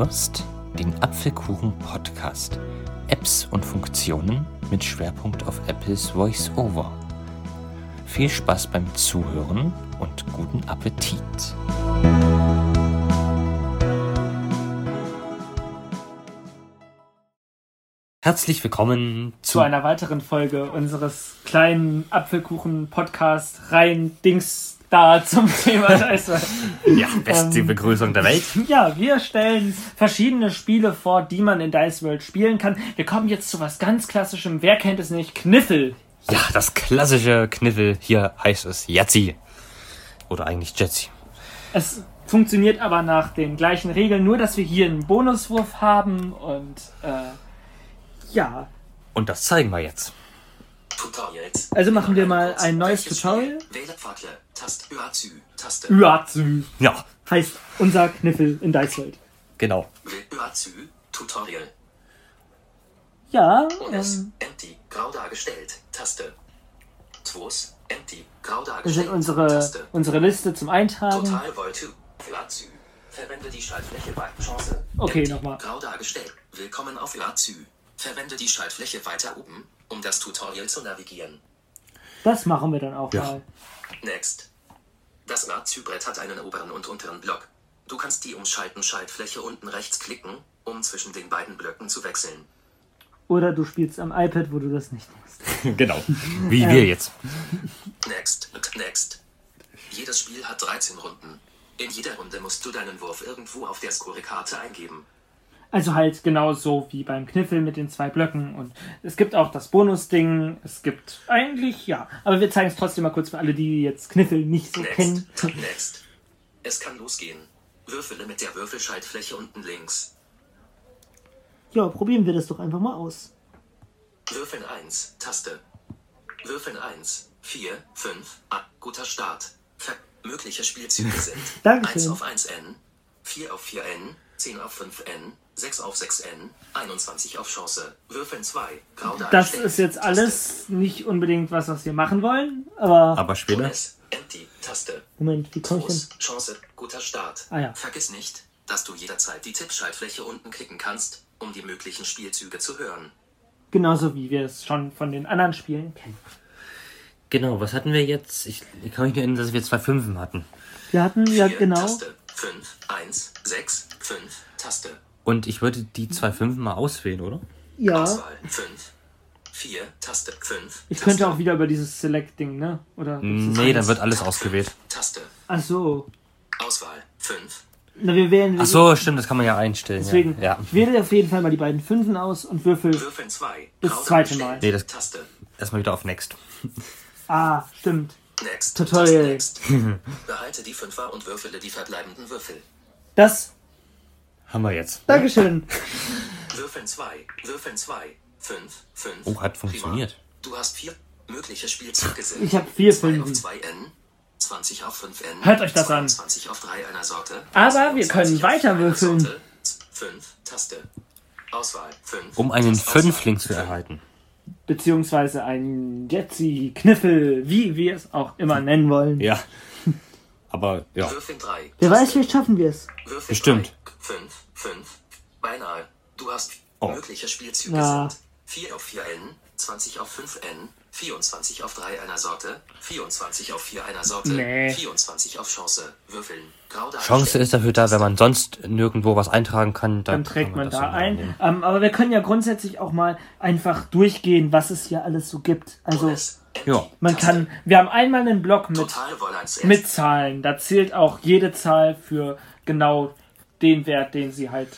hörst den Apfelkuchen Podcast. Apps und Funktionen mit Schwerpunkt auf Apples Voice-Over. Viel Spaß beim Zuhören und guten Appetit. Herzlich willkommen zu, zu einer weiteren Folge unseres kleinen Apfelkuchen-Podcast rein Dings da zum Thema Scheiße. ja, beste ähm, Begrüßung der Welt. Ja, wir stellen verschiedene Spiele vor, die man in Dice World spielen kann. Wir kommen jetzt zu was ganz klassischem. Wer kennt es nicht? Kniffel. Ja, das klassische Kniffel. Hier heißt es Yahtzee. Oder eigentlich Jetzi. Es funktioniert aber nach den gleichen Regeln, nur dass wir hier einen Bonuswurf haben und äh, ja. Und das zeigen wir jetzt. Also machen wir mal ein neues Tutorial. Wähle Pfadle, Taste, Uazü, Taste. Uazü. Ja. Heißt unser Kniffel in Dice World. Genau. Uazü, Tutorial. Ja. Unes, ähm, empty, grau dargestellt, Taste. Twos, empty, grau dargestellt, Das sind unsere, Taste. unsere Liste zum Eintragen. Total Void Uazü. Verwende die Schaltfläche bei Chance. Okay, nochmal. Grau dargestellt. Willkommen auf Uazü. Verwende die Schaltfläche weiter oben, um das Tutorial zu navigieren. Das machen wir dann auch Ja. mal. Next. Das Nazi-Brett hat einen oberen und unteren Block. Du kannst die umschalten Schaltfläche unten rechts klicken, um zwischen den beiden Blöcken zu wechseln. Oder du spielst am iPad, wo du das nicht musst. genau. Wie wir jetzt. Next. Next. Jedes Spiel hat 13 Runden. In jeder Runde musst du deinen Wurf irgendwo auf der Scorekarte eingeben. Also halt genauso wie beim Kniffel mit den zwei Blöcken. Und es gibt auch das Bonusding. Es gibt eigentlich, ja. Aber wir zeigen es trotzdem mal kurz für alle, die jetzt Kniffel nicht so Next. kennen. Next. Es kann losgehen. Würfele mit der Würfelschaltfläche unten links. Ja, probieren wir das doch einfach mal aus. Würfeln 1, Taste. Würfeln 1, 4, 5, ah, guter Start. Ver mögliche Spielzüge sind 1 Dankeschön. auf 1N, 4 auf 4N, 10 auf 5N, 6 auf 6N, 21 auf Chance, Würfeln 2, grau Das ist jetzt Taste. alles nicht unbedingt was, was wir machen wollen. Aber, Aber später. Tunes, Empty, Taste. Moment, wie komme ich denn? Chance, guter Start. Ah ja. Vergiss nicht, dass du jederzeit die Tippschaltfläche unten klicken kannst, um die möglichen Spielzüge zu hören. Genauso wie wir es schon von den anderen Spielen kennen. Genau, was hatten wir jetzt? Ich, ich kann mich nur erinnern, dass wir zwei Fünfen hatten. Wir hatten ja genau. Taste, 5, 1, 6, 5, Taste. Und ich würde die zwei Fünfen mal auswählen, oder? Ja. Auswahl 5, 4, Taste 5. Ich könnte auch wieder über dieses Select-Ding, ne? Oder? Nee, dann wird alles ausgewählt. Taste. Ach so. Auswahl 5. Na, wir wählen. Ach so, stimmt, das kann man ja einstellen. Deswegen, Ja. ich wähle auf jeden Fall mal die beiden Fünfen aus und würfel. Würfeln 2. Das zweite Mal. Nee, das- Taste. Erstmal wieder auf Next. Ah, stimmt. Next. Tutorial. Next. Behalte die Fünfer und würfele die verbleibenden Würfel. Das. Haben wir jetzt. Dankeschön. Würfeln 2. Würfeln 2. 5, 5. Oh, hat funktioniert. Du hast vier mögliche Spielzüge sind. Ich hab vier 2 auf Fünfen. 2N, 20 auf 5N. Hört euch das an. 20 auf 3 einer Sorte. Aber wir 22 können weiter würfeln. Sorte, 5, Taste. Auswahl 5. Um einen Fünfling zu erhalten. Beziehungsweise ein Jetsi, Kniffel, wie wir es auch immer nennen wollen. Ja. Aber, ja. Würfeln 3. Wer weiß, vielleicht schaffen wir es. Würfel Bestimmt. 5, 5. Beinahe. Du hast Oh. mögliche Spielzüge Ja. sind 4 auf 4N, 20 auf 5N, 24 auf 3 einer Sorte, 24 auf 4 einer Sorte, Nee. 24 auf Chance. Würfeln. Grau Chance ist dafür da, wenn man sonst nirgendwo was eintragen kann, Dann kann trägt man das da ein. Ähm, aber wir können ja grundsätzlich auch mal einfach durchgehen, was es hier alles so gibt. Also Ja. man kann, wir haben einmal einen Block mit, mit Zahlen. Da zählt auch jede Zahl für genau den Wert, den sie halt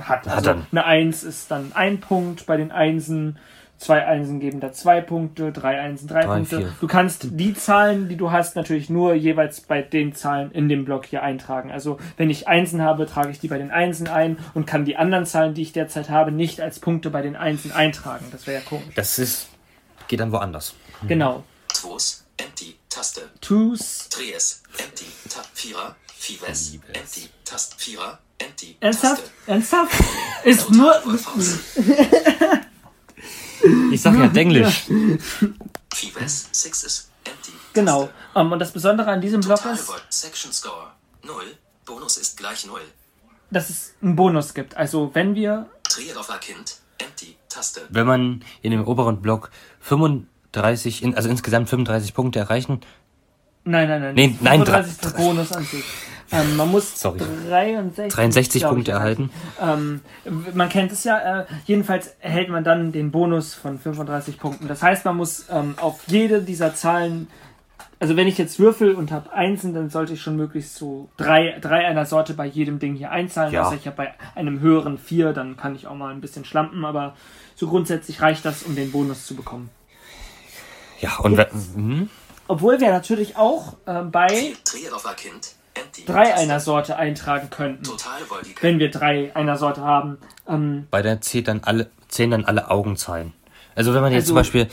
hat. Also eine Eins ist dann ein Punkt bei den Einsen. Zwei Einsen geben da zwei Punkte, drei Einsen drei, Drei, Punkte. vier. Du kannst die Zahlen, die du hast, natürlich nur jeweils bei den Zahlen in dem Block hier eintragen. Also wenn ich Einsen habe, trage ich die bei den Einsen ein und kann die anderen Zahlen, die ich derzeit habe, nicht als Punkte bei den Einsen eintragen. Das wäre ja komisch. Das ist, geht dann woanders. Genau. Twos, Empty, Taste. Twos. Tries, Empty, Tab, Vierer, Fives. Empty, Taste, Vierer, Empty, Ernsthaft? Taste. Ernsthaft? Ist nur. Ich sag ja Denglisch. Fives, Sixes, Empty, Genau. Taste. Um, und das Besondere an diesem Block ist, Section Score, 0, Bonus ist gleich 0. dass es einen Bonus gibt. Also wenn wir auf Kind. Empty. Taste. Wenn man in dem oberen Block 35, in, also insgesamt 35 Punkte erreichen, Nein, nein, nein. Nee, nein, 35 ist der Bonus an sich. Ähm, man muss Sorry. 63, 63 glaub ich, Punkte erhalten. Ähm, man kennt es ja, äh, jedenfalls erhält man dann den Bonus von 35 Punkten. Das heißt, man muss ähm, auf jede dieser Zahlen, also wenn ich jetzt würfel und habe Einsen, dann sollte ich schon möglichst so drei, drei einer Sorte bei jedem Ding hier einzahlen. Ja. Also ich habe bei einem höheren vier, dann kann ich auch mal ein bisschen schlampen, aber so grundsätzlich reicht das, um den Bonus zu bekommen. Ja, und wenn, mhm. Obwohl wir natürlich auch ähm, bei drei einer Sorte eintragen könnten. Wenn wir drei einer Sorte haben. Ähm, bei der zählt dann alle, zählen dann alle Augenzahlen. Also wenn man jetzt Also- zum Beispiel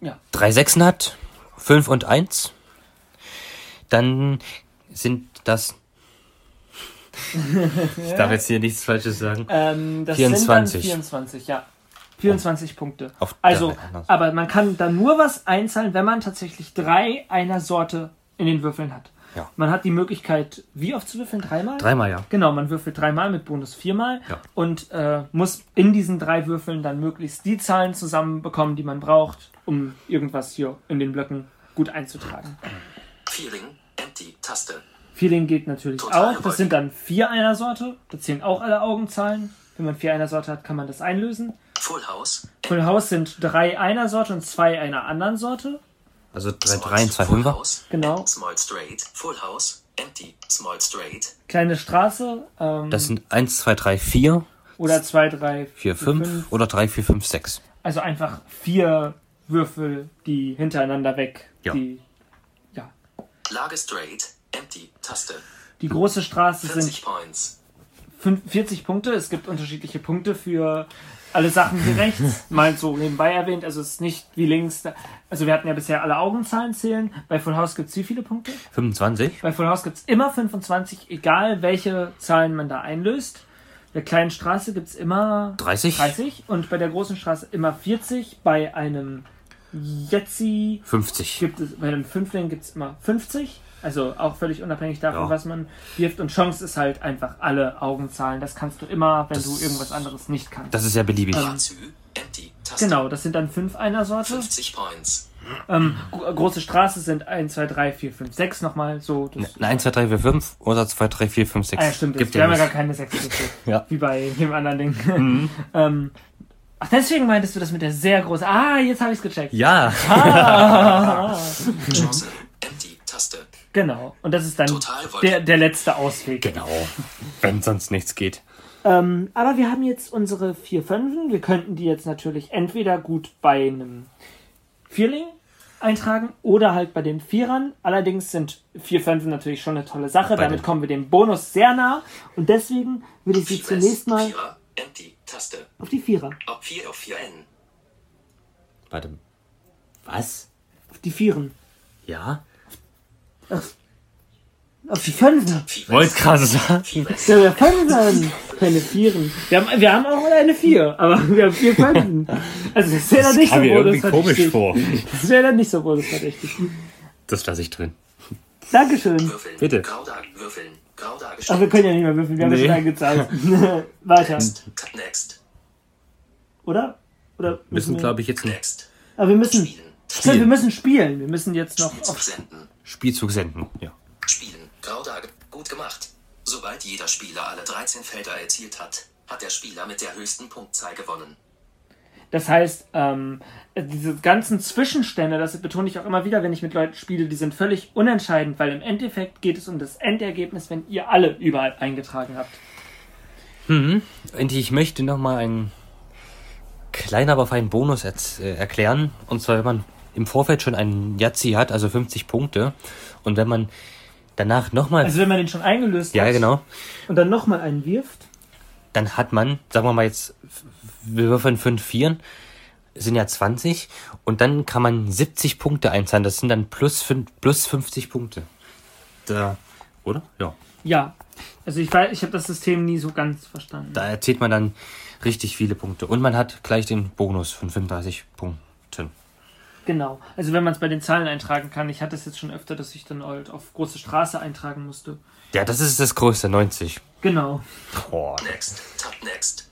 ja. drei Sechsen hat, fünf und eins, dann sind das. ich darf jetzt hier nichts Falsches sagen. ähm, das 24. sind dann 24, ja. 24 Punkte. Auf Also, aber man kann dann nur was einzahlen, wenn man tatsächlich drei einer Sorte in den Würfeln hat. Ja. Man hat die Möglichkeit, wie oft zu würfeln? Dreimal? Dreimal, ja. Genau, man würfelt dreimal mit Bonus viermal Ja. und äh, muss in diesen drei Würfeln dann möglichst die Zahlen zusammenbekommen, die man braucht, um irgendwas hier in den Blöcken gut einzutragen. Feeling. Empty. Taste. Feeling geht natürlich Total auch. Das sind dann vier einer Sorte. Da zählen auch alle Augenzahlen. Wenn man vier einer Sorte hat, kann man das einlösen. Full House. Full House sind drei einer Sorte und zwei einer anderen Sorte. Also drei, drei und zwei Full Fünfer. House. Genau. Small Straight. Full House. Empty. Small Straight. Kleine Straße. Ähm, Das sind eins, zwei, drei, vier, oder zwei, drei, vier, fünf oder drei, vier, fünf, sechs. Also einfach vier Würfel, die hintereinander weg. Ja. Die, ja. Lage Straight. Empty. Taste. Die große Straße sind 40 Points. fünf- 40 Punkte. Es gibt unterschiedliche Punkte für alle Sachen hier rechts. Mal so nebenbei erwähnt. Also es ist nicht wie links. Also wir hatten ja bisher alle Augenzahlen zählen. Bei Full House gibt es wie viele Punkte? 25. Bei Full House gibt es immer 25, egal welche Zahlen man da einlöst. Bei der kleinen Straße gibt es immer 30. 30 und bei der großen Straße immer 40. Bei einem Jetzi 50. gibt es, bei einem Fünfling gibt es immer 50. Also auch völlig unabhängig davon, Ja. was man wirft. Und Chance ist halt einfach alle Augenzahlen. Das kannst du immer, wenn du irgendwas anderes nicht kannst. Das ist ja beliebig. Taste. Genau, das sind dann fünf einer Sorte. 50 Points. Ähm, gro- große Straße sind 1, 2, 3, 4, 5, 6 nochmal. So, das, Eine 1, 2, 3, 4, 5 oder 2, 3, 4, 5, 6. Ah, ja, stimmt. Das, Gibt wir ja haben ja gar keine sechs Würfel. Ja. Wie bei dem anderen Ding. ähm, ach, deswegen meintest du das mit der sehr großen. Ah, jetzt habe ich es gecheckt. Ja. Chance. Empty. Taste. Genau. Und das ist dann der, der letzte Ausweg. Genau. Wenn sonst nichts geht. Ähm, aber wir haben jetzt unsere vier Fünfen. Wir könnten die jetzt natürlich entweder gut bei einem Vierling eintragen oder halt bei den Vierern. Allerdings sind vier Fünfen natürlich schon eine tolle Sache. Bei Damit kommen wir dem Bonus sehr nah. Und deswegen würde ich sie zunächst mal Vierer. Empty. Taste. auf die Vierer. Ob 4 auf 4N. Warte. Was? Auf die Vieren. Ja? Auf die. Vieres. Wollt gerade sagen. Ja, wir Fünfen. Keine Vieren. Wir haben, wir haben auch eine Vier, aber wir haben vier Fünfen. Also das wäre dann nicht so bonusverdächtig. komisch vor. Das wäre dann nicht so bonusverdächtig. Das lasse ich drin. Dankeschön. Würfeln. Bitte. Würfeln. Ach, wir können ja nicht mehr würfeln, wir haben ja Nee. schon eingezahlt. Weiter. Next. Oder? Oder Müssen, glaube ich, jetzt Next. Aber wir müssen. Spielen. Stimmt, wir müssen spielen. Wir müssen jetzt noch Spielzug auf. Spielzug senden. Ja. Spielen. Grau dar Gut gemacht. Sobald jeder Spieler alle 13 Felder erzielt hat, hat der Spieler mit der höchsten Punktzahl gewonnen. Das heißt, ähm, diese ganzen Zwischenstände, das betone ich auch immer wieder, wenn ich mit Leuten spiele, die sind völlig unentscheidend, weil im Endeffekt geht es um das Endergebnis, wenn ihr alle überall eingetragen habt. Und ich möchte noch mal einen kleinen, aber feinen Bonus äh, erklären. Und zwar, wenn man im Vorfeld schon einen Yazzi hat, also 50 Punkte, und wenn man danach nochmal... Also wenn man den schon eingelöst ja, hat genau. und dann nochmal einen wirft, Dann hat man, sagen wir mal jetzt, wir würfeln 5 Vieren, sind ja 20, und dann kann man 70 Punkte einzahlen. Das sind dann plus, fün- plus 50 Punkte. Da, oder? Ja. ja. Also ich weiß, ich habe das System nie so ganz verstanden. Da erzielt man dann richtig viele Punkte. Und man hat gleich den Bonus von 35 Punkten. Genau. Also wenn man es bei den Zahlen eintragen kann. Ich hatte es jetzt schon öfter, dass ich dann halt auf große Straße eintragen musste. Ja, das ist das größte, 90. Genau. Boah. Next. Tab Next.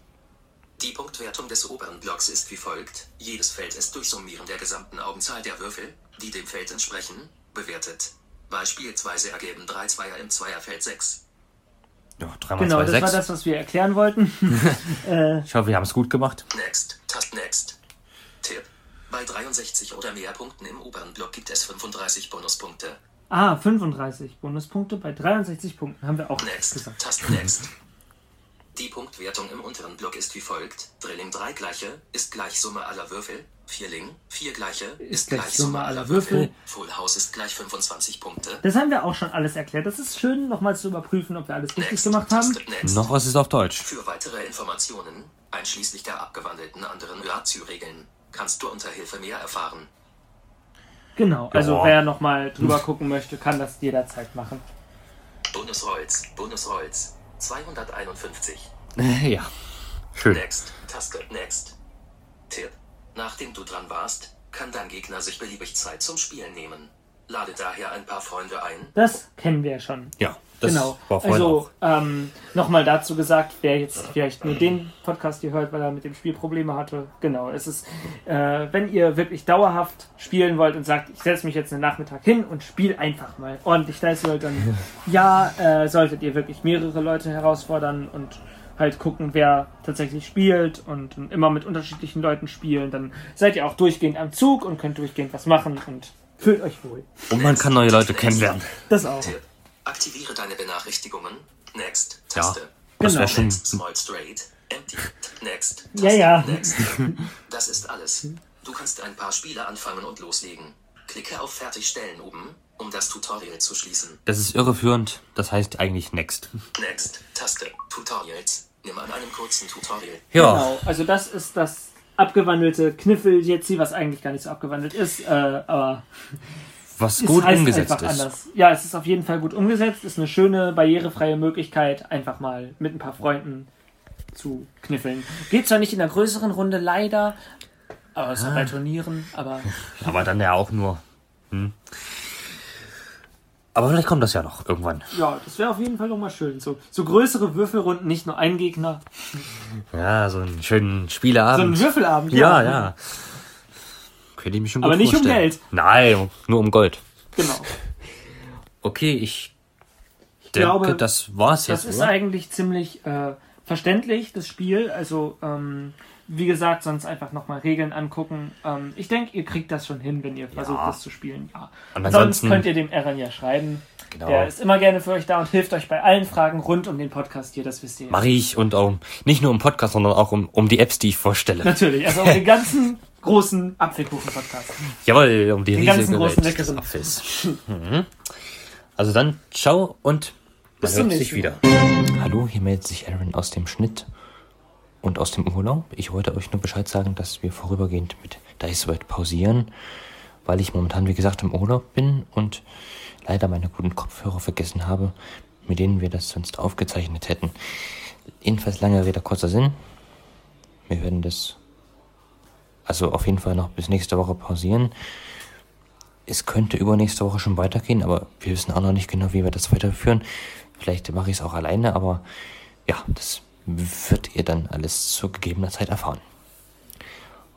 Die Punktwertung des oberen Blocks ist wie folgt. Jedes Feld ist durch Summieren der gesamten Augenzahl der Würfel, die dem Feld entsprechen, bewertet. Beispielsweise ergeben drei Zweier im Zweierfeld 6. Ja, 3 mal Genau, 2, das 6. war das, was wir erklären wollten. äh, Ich hoffe, wir haben es gut gemacht. Next. Tast Next. Bei 63 oder mehr Punkten im oberen Block gibt es 35 Bonuspunkte. ah, 35 Bonuspunkte bei 63 Punkten haben wir auch Next. gesagt. Tast Next. Die Punktwertung im unteren Block ist wie folgt. Drilling 3 gleiche ist gleich Summe aller Würfel. Vierling 4 gleiche ist, gleich gleich Summe aller Würfel. Full House ist gleich 25 Punkte. Das haben wir auch schon alles erklärt. Das ist schön, nochmal zu überprüfen, ob wir alles richtig Next. gemacht haben. Taste. Noch was ist auf Deutsch. Für weitere Informationen, einschließlich der abgewandelten anderen Ratio-Regeln, kannst du unter Hilfe mehr erfahren. Genau, also Ja. wer nochmal drüber gucken möchte, kann das jederzeit machen. Bonusholz, Bonusholz, 251. Ja. Schön. Next, Taste, Next. Tipp. Nachdem du dran warst, kann dein Gegner sich beliebig Zeit zum Spielen nehmen. Lade daher ein paar Freunde ein. Das kennen wir ja schon. Ja, das genau. Also auch. ähm, nochmal dazu gesagt, wer jetzt vielleicht nur den Podcast hier hört, weil er mit dem Spiel Probleme hatte. Genau, es ist, äh, wenn ihr wirklich dauerhaft spielen wollt und sagt, ich setze mich jetzt einen Nachmittag hin und spiele einfach mal ordentlich Dice World, dann ja, äh, solltet ihr wirklich mehrere Leute herausfordern und halt gucken, wer tatsächlich spielt und immer mit unterschiedlichen Leuten spielen. Dann seid ihr auch durchgehend am Zug und könnt durchgehend was machen und fühlt euch wohl. Und man kann neue Leute kennenlernen. Das auch. Aktiviere deine Benachrichtigungen. Next, Ja, Taste. das Genau. wäre schon. Next, Small Straight. Empty. Next. Ja, ja. Next. Das ist alles. Du kannst ein paar Spiele anfangen und loslegen. Klicke auf Fertigstellen oben, um das Tutorial zu schließen. Das ist irreführend. Das heißt eigentlich Next. Next. Taste. Tutorials. Nimm an einem kurzen Tutorial. Ja, Genau, also das ist das abgewandelte Kniffel jetzt was eigentlich gar nicht so abgewandelt ist, äh, aber was es gut heißt umgesetzt ist. anders. Ja, es ist auf jeden Fall gut umgesetzt, ist eine schöne, barrierefreie Möglichkeit, einfach mal mit ein paar Freunden zu kniffeln. Geht zwar nicht in der größeren Runde, leider, außer Ah. bei Turnieren, aber Aber dann ja auch nur. Hm. Aber vielleicht kommt das ja noch irgendwann. ja, das wäre auf jeden Fall nochmal schön. So, so größere Würfelrunden, nicht nur ein Gegner. Ja, so einen schönen So Spieleabend. ein Würfelabend. ja, ja. Könnte ich mir schon gut Aber nicht um vorstellen. Geld. Nein, nur um Gold. Genau. Okay, ich denke, glaube, das war's Das jetzt, ist oder? eigentlich ziemlich äh, verständlich, das Spiel. Also, ähm, wie gesagt, sonst einfach nochmal Regeln angucken. Ähm, ich denke, ihr kriegt das schon hin, wenn ihr versucht, das zu spielen. Ja. Und Sonst könnt ihr dem Aaron ja schreiben. Genau. Der ist immer gerne für euch da und hilft euch bei allen Fragen rund um den Podcast hier, das wisst ihr. Mache ich und auch nicht nur im Podcast, sondern auch um, um die Apps, die ich vorstelle. Natürlich, also um den ganzen großen Apfelkuchen-Podcast. Jawohl, um die Den riesige ganzen großen Welt des leckeren. Apfels. mhm. Also dann, ciao und man Bis zum hört sich nächsten wieder. Hallo, hier meldet sich Aaron aus dem Schnitt und aus dem Urlaub. Ich wollte euch nur Bescheid sagen, dass wir vorübergehend mit Dice World pausieren, weil ich momentan, wie gesagt, im Urlaub bin und leider meine guten Kopfhörer vergessen habe, mit denen wir das sonst aufgezeichnet hätten. Jedenfalls lange Rede, kurzer Sinn. Wir werden das also auf jeden Fall noch bis nächste Woche pausieren. Es könnte übernächste Woche schon weitergehen, aber wir wissen auch noch nicht genau, wie wir das weiterführen. Vielleicht mache ich es auch alleine, aber ja, das wird ihr dann alles zu gegebener Zeit erfahren.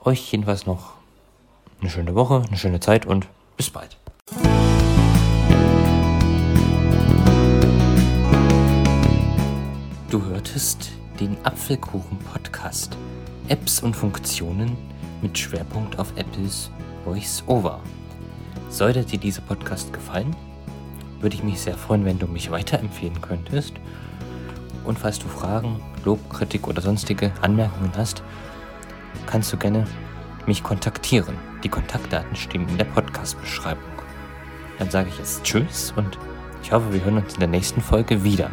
Euch jedenfalls noch eine schöne Woche, eine schöne Zeit und bis bald. Du hörtest den Apfelkuchen-Podcast. Apps und Funktionen mit Schwerpunkt auf Apples Voice-Over. Sollte dir dieser Podcast gefallen, würde ich mich sehr freuen, wenn du mich weiterempfehlen könntest. Und falls du Fragen, Lob, Kritik oder sonstige Anmerkungen hast, kannst du gerne mich kontaktieren. Die Kontaktdaten stehen in der Podcast-Beschreibung. Dann sage ich jetzt Tschüss und ich hoffe, wir hören uns in der nächsten Folge wieder.